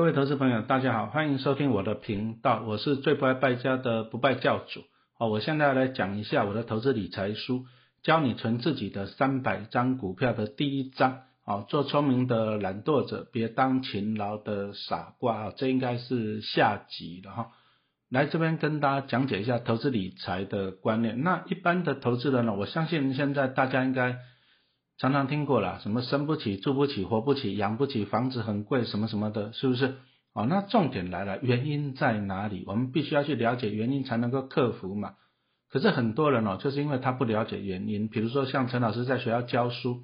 各位投资朋友，大家好，欢迎收听我的频道，我是最不爱败家的不败教主。好，我现在来讲一下我的投资理财书，教你存自己的三百张股票的第一章。好，做聪明的懒惰者，别当勤劳的傻瓜啊！这应该是下集了哈。来这边跟大家讲解一下投资理财的观念。那一般的投资人呢，我相信现在大家应该。常常听过了，什么生不起、住不起、活不起、养不起，房子很贵，什么什么的，是不是？哦，那重点来了，原因在哪里？我们必须要去了解原因，才能够克服嘛。可是很多人哦，就是因为他不了解原因。比如说像陈老师在学校教书，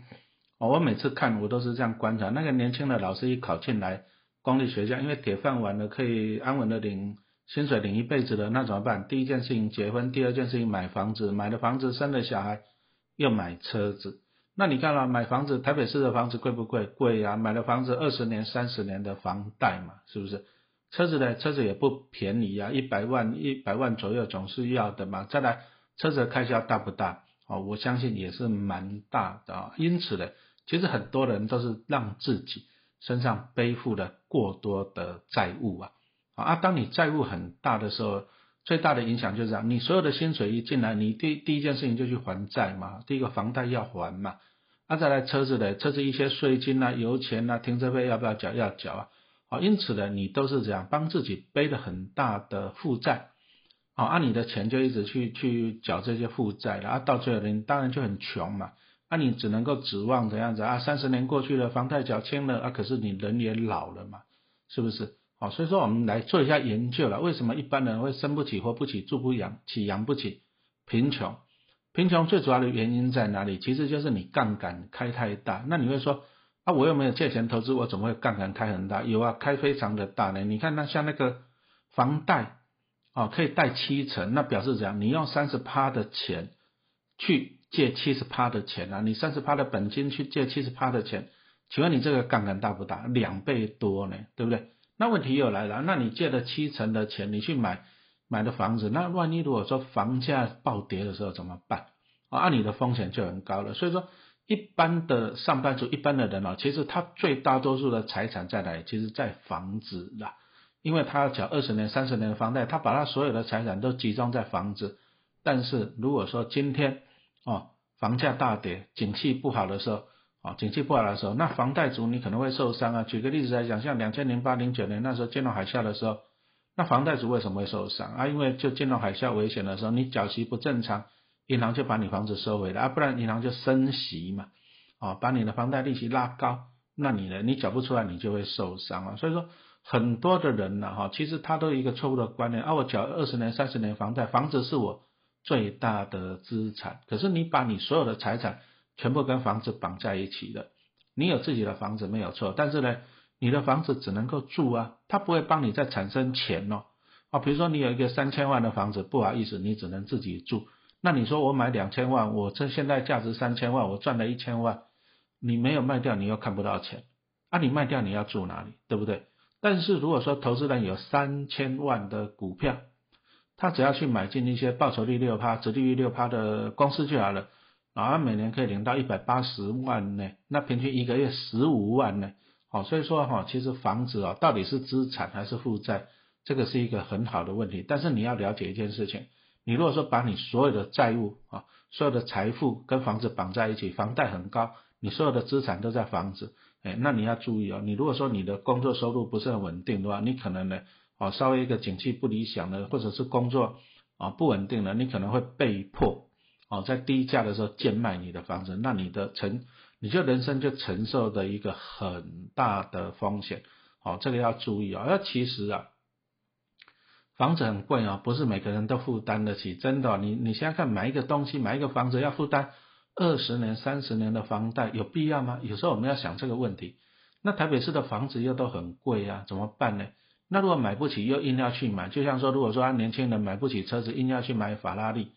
哦，我每次看我都是这样观察，那个年轻的老师一考进来公立学校，因为铁饭碗的可以安稳的领薪水领一辈子的，那怎么办？第一件事情结婚，第二件事情买房子，买了房子生了小孩，又买车子。那你看了买房子，台北市的房子贵不贵？贵呀！买了房子二十年、三十年的房贷嘛，是不是？车子呢？车子也不便宜呀，一百万、一百万左右总是要的嘛。再来，车子的开销大不大？哦，我相信也是蛮大的啊。因此呢，其实很多人都是让自己身上背负了过多的债务啊。啊，当你债务很大的时候，最大的影响就是这样，你所有的薪水一进来，你第第一件事情就去还债嘛，第一个房贷要还嘛，啊再来车子的车子一些税金啊、油钱啊、停车费要不要缴？要缴啊，好，因此呢，你都是这样帮自己背了很大的负债，好，按你的钱就一直去去缴这些负债了，啊到最后你当然就很穷嘛，啊你只能够指望怎样子啊，三十年过去了，房贷缴清了啊，可是你人也老了嘛，是不是？好，所以说我们来做一下研究了。为什么一般人会生不起、活不起、住不养起、养不起？贫穷，贫穷最主要的原因在哪里？其实就是你杠杆开太大。那你会说啊，我又没有借钱投资，我怎么会杠杆开很大？有啊，开非常的大呢。你看那像那个房贷，哦，可以贷七成，那表示怎样？你用三十趴的钱去借七十趴的钱啊，你三十趴的本金去借七十趴的钱，请问你这个杠杆大不大？两倍多呢，对不对？那问题又来了，那你借了七成的钱，你去买买的房子，那万一如果说房价暴跌的时候怎么办？啊，你的风险就很高了。所以说，一般的上班族、一般的人哦，其实他最大多数的财产在哪里？其实，在房子啦，因为他要缴二十年、三十年的房贷，他把他所有的财产都集中在房子。但是如果说今天哦，房价大跌、景气不好的时候，啊，景气不好的时候，那房贷族你可能会受伤啊。举个例子来讲，像两千零八零九年那时候金融海啸的时候，那房贷族为什么会受伤啊？因为就见到海啸危险的时候，你缴息不正常，银行就把你房子收回来啊，不然银行就升息嘛，啊，把你的房贷利息拉高，那你呢，你缴不出来，你就会受伤啊。所以说，很多的人呢，哈，其实他都有一个错误的观念啊，我缴二十年、三十年房贷，房子是我最大的资产，可是你把你所有的财产。全部跟房子绑在一起的，你有自己的房子没有错，但是呢，你的房子只能够住啊，它不会帮你再产生钱哦。啊，比如说你有一个三千万的房子，不好意思，你只能自己住。那你说我买两千万，我这现在价值三千万，我赚了一千万，你没有卖掉，你又看不到钱。啊，你卖掉你要住哪里，对不对？但是如果说投资人有三千万的股票，他只要去买进一些报酬率六趴、折利率六趴的公司就好了。啊，每年可以领到一百八十万呢，那平均一个月十五万呢，好，所以说哈，其实房子啊，到底是资产还是负债，这个是一个很好的问题。但是你要了解一件事情，你如果说把你所有的债务啊，所有的财富跟房子绑在一起，房贷很高，你所有的资产都在房子，哎，那你要注意哦，你如果说你的工作收入不是很稳定的话，你可能呢，哦，稍微一个景气不理想的，或者是工作啊不稳定的，你可能会被迫。哦，在低价的时候贱卖你的房子，那你的成，你就人生就承受的一个很大的风险。好，这个要注意啊。那其实啊，房子很贵啊，不是每个人都负担得起。真的，你你现在看买一个东西，买一个房子要负担二十年、三十年的房贷，有必要吗？有时候我们要想这个问题。那台北市的房子又都很贵啊，怎么办呢？那如果买不起又硬要去买，就像说，如果说年轻人买不起车子，硬要去买法拉利。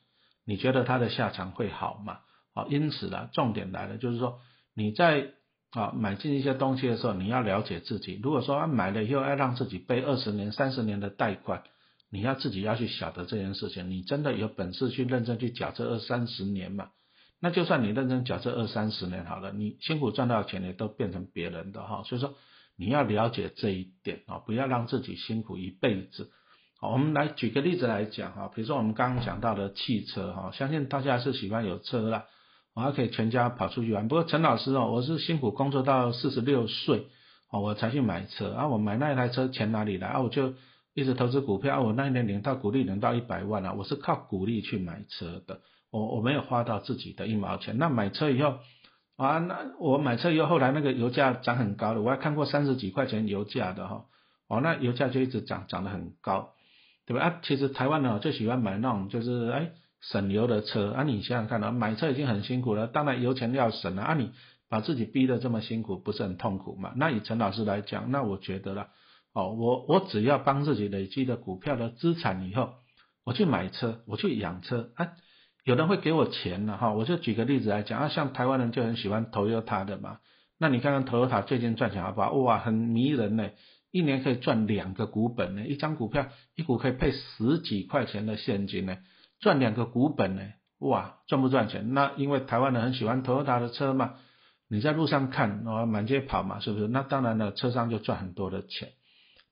你觉得他的下场会好吗？好，因此呢，重点来了，就是说你在啊买进一些东西的时候，你要了解自己。如果说啊买了以后要让自己背二十年、三十年的贷款，你要自己要去晓得这件事情。你真的有本事去认真去缴这二三十年嘛？那就算你认真缴这二三十年好了，你辛苦赚到的钱也都变成别人的哈。所以说你要了解这一点啊，不要让自己辛苦一辈子。好，我们来举个例子来讲哈，比如说我们刚刚讲到的汽车哈，相信大家是喜欢有车啦，我还可以全家跑出去玩。不过陈老师哦，我是辛苦工作到四十六岁哦，我才去买车啊，我买那一台车钱哪里来啊？我就一直投资股票啊，我那一年领到股利领到一百万啊，我是靠股利去买车的，我我没有花到自己的一毛钱。那买车以后啊，那我买车以后，后来那个油价涨很高的，我还看过三十几块钱油价的哈，哦，那油价就一直涨，涨得很高。对吧？啊，其实台湾呢就喜欢买那种就是哎省油的车啊。你想想看啊，买车已经很辛苦了，当然油钱要省了啊。你把自己逼得这么辛苦，不是很痛苦嘛？那以陈老师来讲，那我觉得了哦，我我只要帮自己累积的股票的资产以后，我去买车，我去养车啊。有人会给我钱了哈，我就举个例子来讲啊，像台湾人就很喜欢投优塔的嘛。那你看看投优塔最近赚钱好不好？哇，很迷人呢。一年可以赚两个股本呢，一张股票一股可以配十几块钱的现金呢，赚两个股本呢，哇，赚不赚钱？那因为台湾人很喜欢 Toyota 的车嘛，你在路上看，哦，满街跑嘛，是不是？那当然了，车商就赚很多的钱，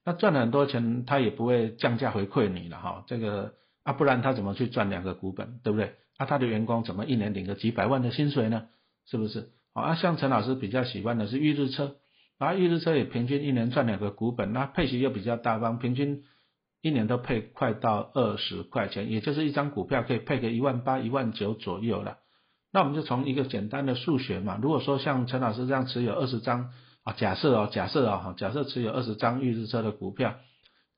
那赚了很多钱，他也不会降价回馈你了哈，这个啊，不然他怎么去赚两个股本，对不对？啊，他的员工怎么一年领个几百万的薪水呢？是不是？啊，像陈老师比较喜欢的是预日车。啊，预日车也平均一年赚两个股本，那配息又比较大方，平均一年都配快到二十块钱，也就是一张股票可以配个一万八、一万九左右了。那我们就从一个简单的数学嘛，如果说像陈老师这样持有二十张啊，假设哦，假设哦，假设持有二十张预日车的股票，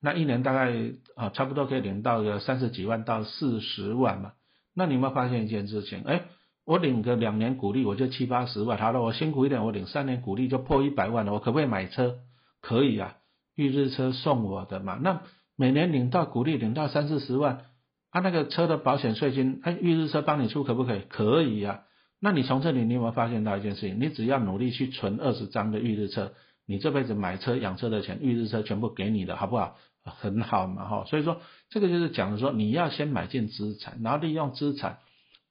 那一年大概啊，差不多可以领到个三十几万到四十万嘛。那你有没有发现一件事情？哎。我领个两年股利，我就七八十万。好了，我辛苦一点，我领三年股利就破一百万了。我可不可以买车？可以啊，预日车送我的嘛。那每年领到股利，领到三四十万，啊，那个车的保险税金，哎，预日车帮你出，可不可以？可以啊。那你从这里，你有没有发现到一件事情？你只要努力去存二十张的预日车，你这辈子买车养车的钱，预日车全部给你的，好不好？很好嘛，哈。所以说，这个就是讲的说，你要先买进资产，然后利用资产。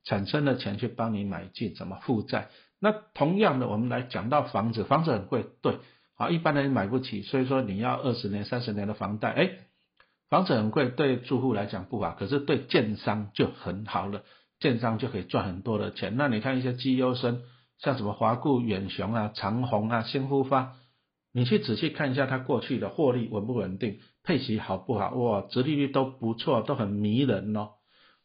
产生的钱去帮你买进怎么负债？那同样的，我们来讲到房子，房子很贵，对，啊，一般人买不起，所以说你要二十年、三十年的房贷，哎，房子很贵，对住户来讲不好，可是对建商就很好了，建商就可以赚很多的钱。那你看一些绩优生，像什么华固、远雄啊、长虹啊、新复发，你去仔细看一下它过去的获利稳不稳定，配息好不好？哇，殖利率都不错，都很迷人哦。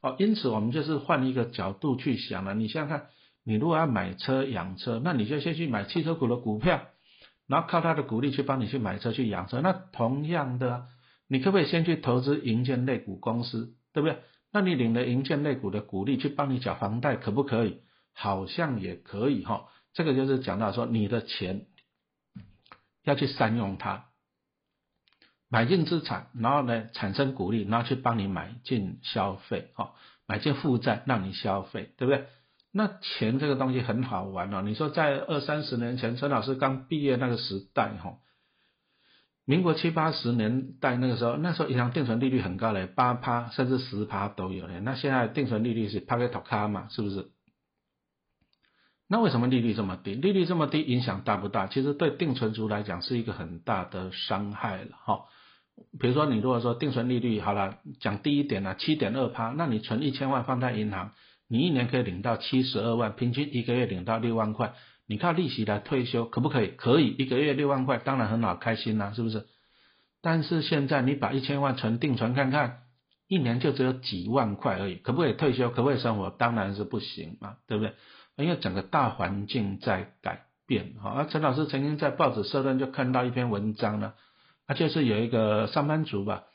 哦，因此我们就是换一个角度去想了。你想想看，你如果要买车养车，那你就先去买汽车股的股票，然后靠它的股利去帮你去买车去养车。那同样的，你可不可以先去投资银建类股公司，对不对？那你领了银建类股的股利去帮你缴房贷，可不可以？好像也可以哈。这个就是讲到说，你的钱要去善用它。买进资产，然后呢产生股利，然后去帮你买进消费，哈，买进负债让你消费，对不对？那钱这个东西很好玩哦。你说在二三十年前，陈老师刚毕业那个时代，哈，民国七八十年代那个时候，那时候银行定存利率很高嘞，八趴甚至十趴都有嘞。那现在定存利率是趴给头卡嘛，是不是？那为什么利率这么低？利率这么低，影响大不大？其实对定存族来讲是一个很大的伤害了，哈。比如说，你如果说定存利率好了，讲低一点了，七点二趴，那你存一千万放在银行，你一年可以领到七十二万，平均一个月领到六万块，你靠利息来退休，可不可以？可以，一个月六万块，当然很好，开心啦，是不是？但是现在你把一千万存定存看看，一年就只有几万块而已，可不可以退休？可不可以生活？当然是不行嘛，对不对？因为整个大环境在改变，哈。而陈老师曾经在报纸社论就看到一篇文章呢。他就是有一个上班族吧，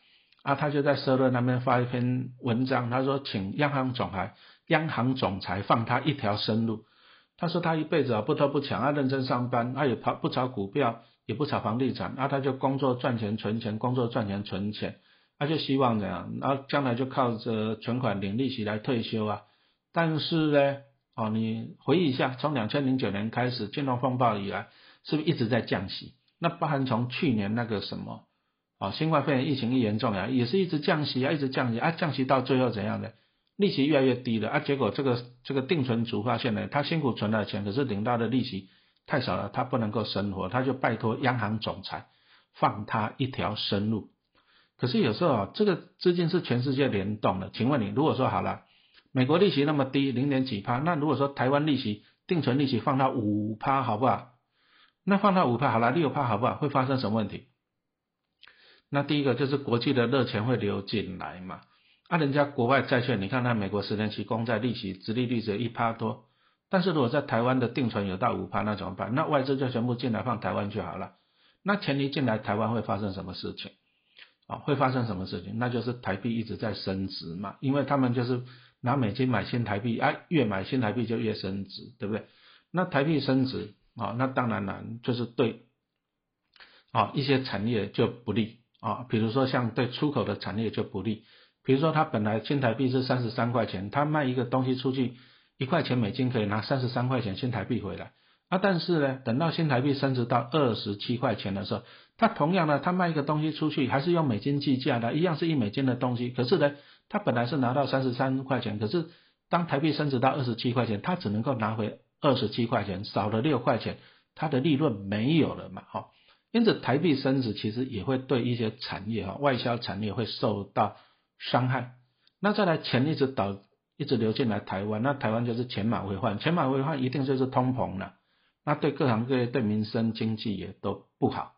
啊，他就在社论那边发一篇文章，他说请央行总裁，央行总裁放他一条生路。他说他一辈子啊不偷不抢，啊认真上班，他也跑不炒股票，也不炒房地产，啊他就工作赚钱存钱，工作赚钱存钱，他就希望这样，然后将来就靠着存款领利息来退休啊。但是呢，哦，你回忆一下，从两千零九年开始金融风暴以来，是不是一直在降息？那包含从去年那个什么啊，新冠肺炎疫情一严重啊，也是一直降息啊，一直降息啊，降息到最后怎样的？利息越来越低了啊，结果这个这个定存族发现呢，他辛苦存的钱，可是领到的利息太少了，他不能够生活，他就拜托央行总裁放他一条生路。可是有时候啊，这个资金是全世界联动的，请问你，如果说好了，美国利息那么低，零点几趴，那如果说台湾利息定存利息放到五趴，好不好？那放到五趴好了，六趴好不好？会发生什么问题？那第一个就是国际的热钱会流进来嘛，啊，人家国外债券，你看那美国十年期公债利息，殖利率只有一趴多。但是如果在台湾的定存有到五趴，那怎么办？那外资就全部进来放台湾就好了。那钱一进来台湾会发生什么事情？啊，会发生什么事情？那就是台币一直在升值嘛，因为他们就是拿美金买新台币，哎，越买新台币就越升值，对不对？那台币升值啊，那当然了，就是对啊一些产业就不利啊，比如说像对出口的产业就不利，比如说他本来新台币是三十三块钱，他卖一个东西出去。一块钱美金可以拿三十三块钱新台币回来啊！但是呢，等到新台币升值到二十七块钱的时候，他同样呢，他卖一个东西出去还是用美金计价的，一样是一美金的东西。可是呢，他本来是拿到三十三块钱，可是当台币升值到二十七块钱，他只能够拿回二十七块钱，少了六块钱，他的利润没有了嘛？哈，因此台币升值其实也会对一些产业哈，外销产业会受到伤害。那再来钱一直导。一直流进来台湾，那台湾就是钱马为患，钱马为患一定就是通膨了，那对各行各业、对民生经济也都不好。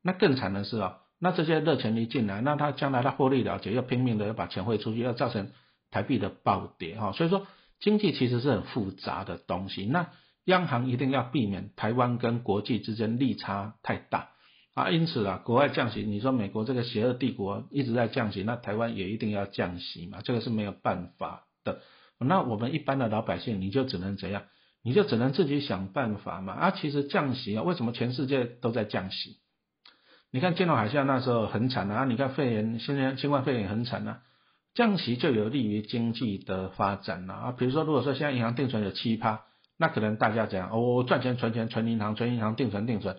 那更惨的是哦，那这些热钱一进来，那他将来他获利了结，又拼命的要把钱汇出去，要造成台币的暴跌哈。所以说经济其实是很复杂的东西，那央行一定要避免台湾跟国际之间利差太大啊。因此啊，国外降息，你说美国这个邪恶帝国一直在降息，那台湾也一定要降息嘛，这个是没有办法。的，那我们一般的老百姓，你就只能怎样？你就只能自己想办法嘛。啊，其实降息啊，为什么全世界都在降息？你看金融海啸那时候很惨啊，你看肺炎，现在新冠肺炎很惨啊，降息就有利于经济的发展了啊。比如说，如果说现在银行定存有七趴，那可能大家怎样？哦，赚钱存钱，存银行，存银行定存定存，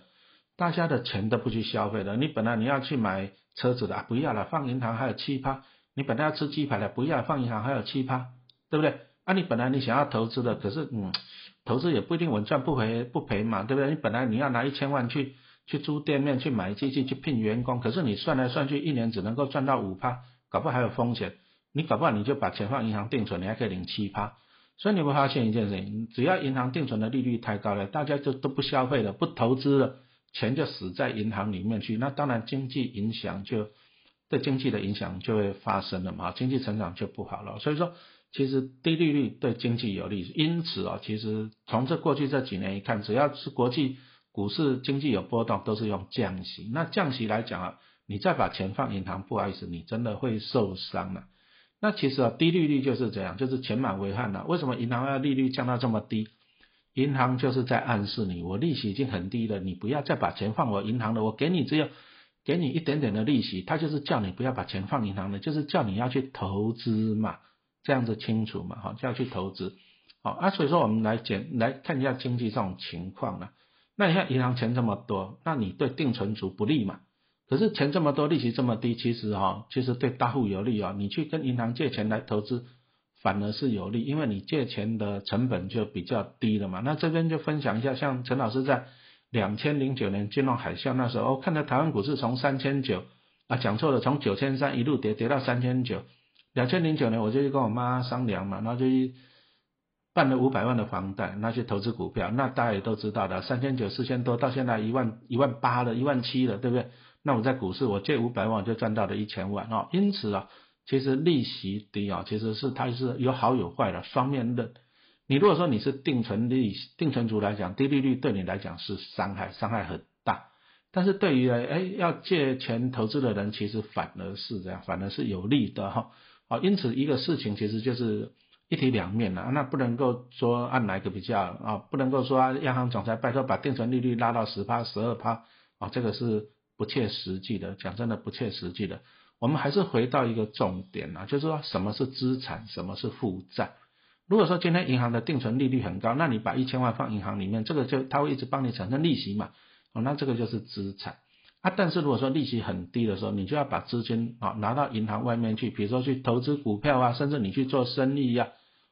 大家的钱都不去消费了。你本来你要去买车子的，不要了，放银行还有七趴。你本来要吃鸡排的，不要放银行，还有七趴，对不对？啊，你本来你想要投资的，可是嗯，投资也不一定稳赚不赔不赔嘛，对不对？你本来你要拿一千万去去租店面，去买机器，去聘员工，可是你算来算去，一年只能够赚到五趴，搞不好还有风险。你搞不好你就把钱放银行定存，你还可以领七趴。所以你会发现一件事情，只要银行定存的利率太高了，大家就都不消费了，不投资了，钱就死在银行里面去，那当然经济影响就。对经济的影响就会发生了嘛，经济成长就不好了。所以说，其实低利率对经济有利。因此啊，其实从这过去这几年一看，只要是国际股市经济有波动，都是用降息。那降息来讲啊，你再把钱放银行，不好意思，你真的会受伤了。那其实啊，低利率就是这样，就是钱满为患了。为什么银行要利率降到这么低？银行就是在暗示你，我利息已经很低了，你不要再把钱放我银行了，我给你只有。给你一点点的利息，他就是叫你不要把钱放银行的，就是叫你要去投资嘛，这样子清楚嘛，好，就要去投资，好啊，所以说我们来简来看一下经济这种情况了。那你看银行钱这么多，那你对定存族不利嘛？可是钱这么多，利息这么低，其实哈，其实对大户有利啊。你去跟银行借钱来投资，反而是有利，因为你借钱的成本就比较低了嘛。那这边就分享一下，像陈老师在。两千零九年金融海啸那时候，看到台湾股市从三千九啊，讲错了，从九千三一路跌跌到三千九。两千零九年我就去跟我妈商量嘛，然后就办了五百万的房贷，那去投资股票。那大家也都知道的，三千九四千多，到现在一万一万八了，一万七了，对不对？那我在股市我借五百万就赚到了一千万哦。因此啊，其实利息低啊，其实是它是有好有坏的双面刃。你如果说你是定存利息定存族来讲，低利率对你来讲是伤害，伤害很大。但是对于哎要借钱投资的人，其实反而是这样，反而是有利的哈。啊，因此一个事情其实就是一体两面的，那不能够说按哪个比较啊，不能够说央行总裁拜托把定存利率拉到十趴、十二趴啊，这个是不切实际的。讲真的，不切实际的。我们还是回到一个重点啊，就是说什么是资产，什么是负债。如果说今天银行的定存利率很高，那你把一千万放银行里面，这个就它会一直帮你产生利息嘛，哦，那这个就是资产啊。但是如果说利息很低的时候，你就要把资金啊拿到银行外面去，比如说去投资股票啊，甚至你去做生意呀，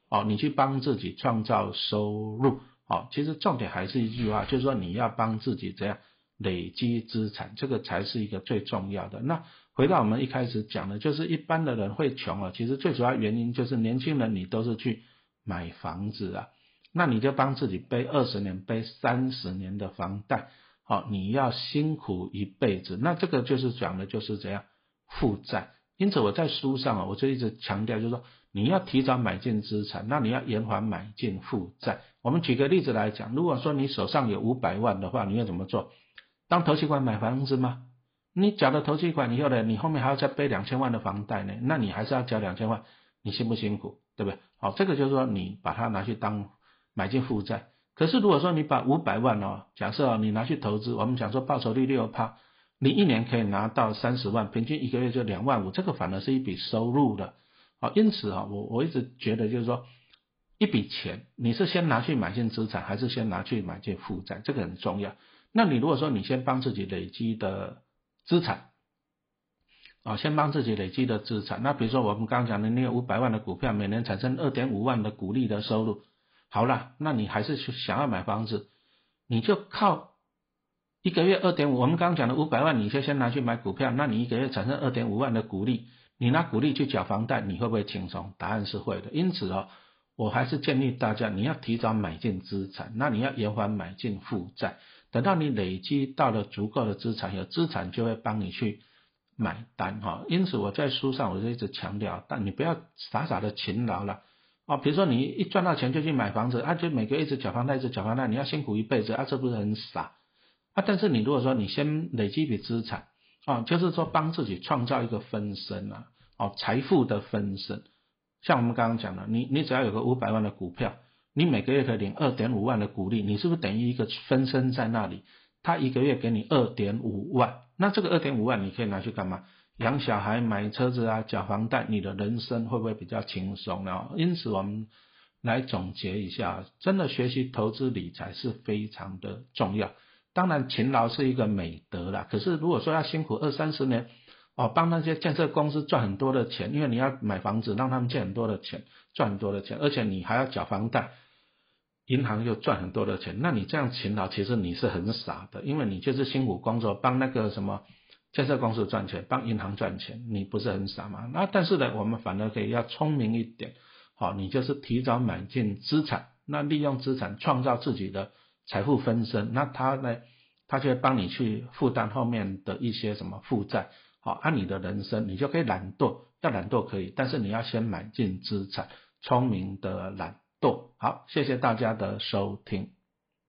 哦，你去帮自己创造收入哦，其实重点还是一句话，就是说你要帮自己这样累积资产，这个才是一个最重要的。那回到我们一开始讲的，就是一般的人会穷啊，其实最主要原因就是年轻人你都是去买房子啊，那你就帮自己背二十年、背三十年的房贷，好，你要辛苦一辈子，那这个就是讲的就是这样负债。因此我在书上啊，我就一直强调，就是说。你要提早买进资产，那你要延缓买进负债。我们举个例子来讲，如果说你手上有五百万的话，你要怎么做？当投期款买房子吗？你缴了投期款以后呢，你后面还要再背两千万的房贷呢，那你还是要交两千万，你辛不辛苦？对不对？好，这个就是说你把它拿去当买进负债。可是如果说你把五百万哦，假设哦你拿去投资，我们讲说报酬率六趴，你一年可以拿到三十万，平均一个月就两万五，这个反而是一笔收入的。好，因此啊，我我一直觉得就是说，一笔钱你是先拿去买进资产，还是先拿去买进负债，这个很重要。那你如果说你先帮自己累积的资产，啊，先帮自己累积的资产，那比如说我们刚刚讲的那个五百万的股票，每年产生二点五万的股利的收入，好了，那你还是想要买房子，你就靠一个月二点五，我们刚刚讲的五百万，你就先拿去买股票，那你一个月产生二点五万的股利。你拿股利去缴房贷，你会不会轻松？答案是会的。因此哦，我还是建议大家，你要提早买进资产，那你要延缓买进负债，等到你累积到了足够的资产，有资产就会帮你去买单哈。因此我在书上我就一直强调，但你不要傻傻的勤劳了哦。比如说你一赚到钱就去买房子，啊，就每个月一直缴房贷，一直缴房贷，你要辛苦一辈子啊，这不是很傻啊？但是你如果说你先累积一笔资产。啊，就是说帮自己创造一个分身啊，哦，财富的分身。像我们刚刚讲的，你你只要有个五百万的股票，你每个月可以领二点五万的股利，你是不是等于一个分身在那里？他一个月给你二点五万，那这个二点五万你可以拿去干嘛？养小孩、买车子啊、缴房贷，你的人生会不会比较轻松呢？因此，我们来总结一下，真的学习投资理财是非常的重要。当然，勤劳是一个美德啦。可是，如果说要辛苦二三十年，哦，帮那些建设公司赚很多的钱，因为你要买房子，让他们借很多的钱，赚很多的钱，而且你还要缴房贷，银行又赚很多的钱，那你这样勤劳，其实你是很傻的，因为你就是辛苦工作，帮那个什么建设公司赚钱，帮银行赚钱，你不是很傻吗？那但是呢，我们反而可以要聪明一点，好，你就是提早买进资产，那利用资产创造自己的。财富分身，那他呢？他就会帮你去负担后面的一些什么负债。好，按你的人生，你就可以懒惰，要懒惰可以，但是你要先买进资产，聪明的懒懂。好，谢谢大家的收听。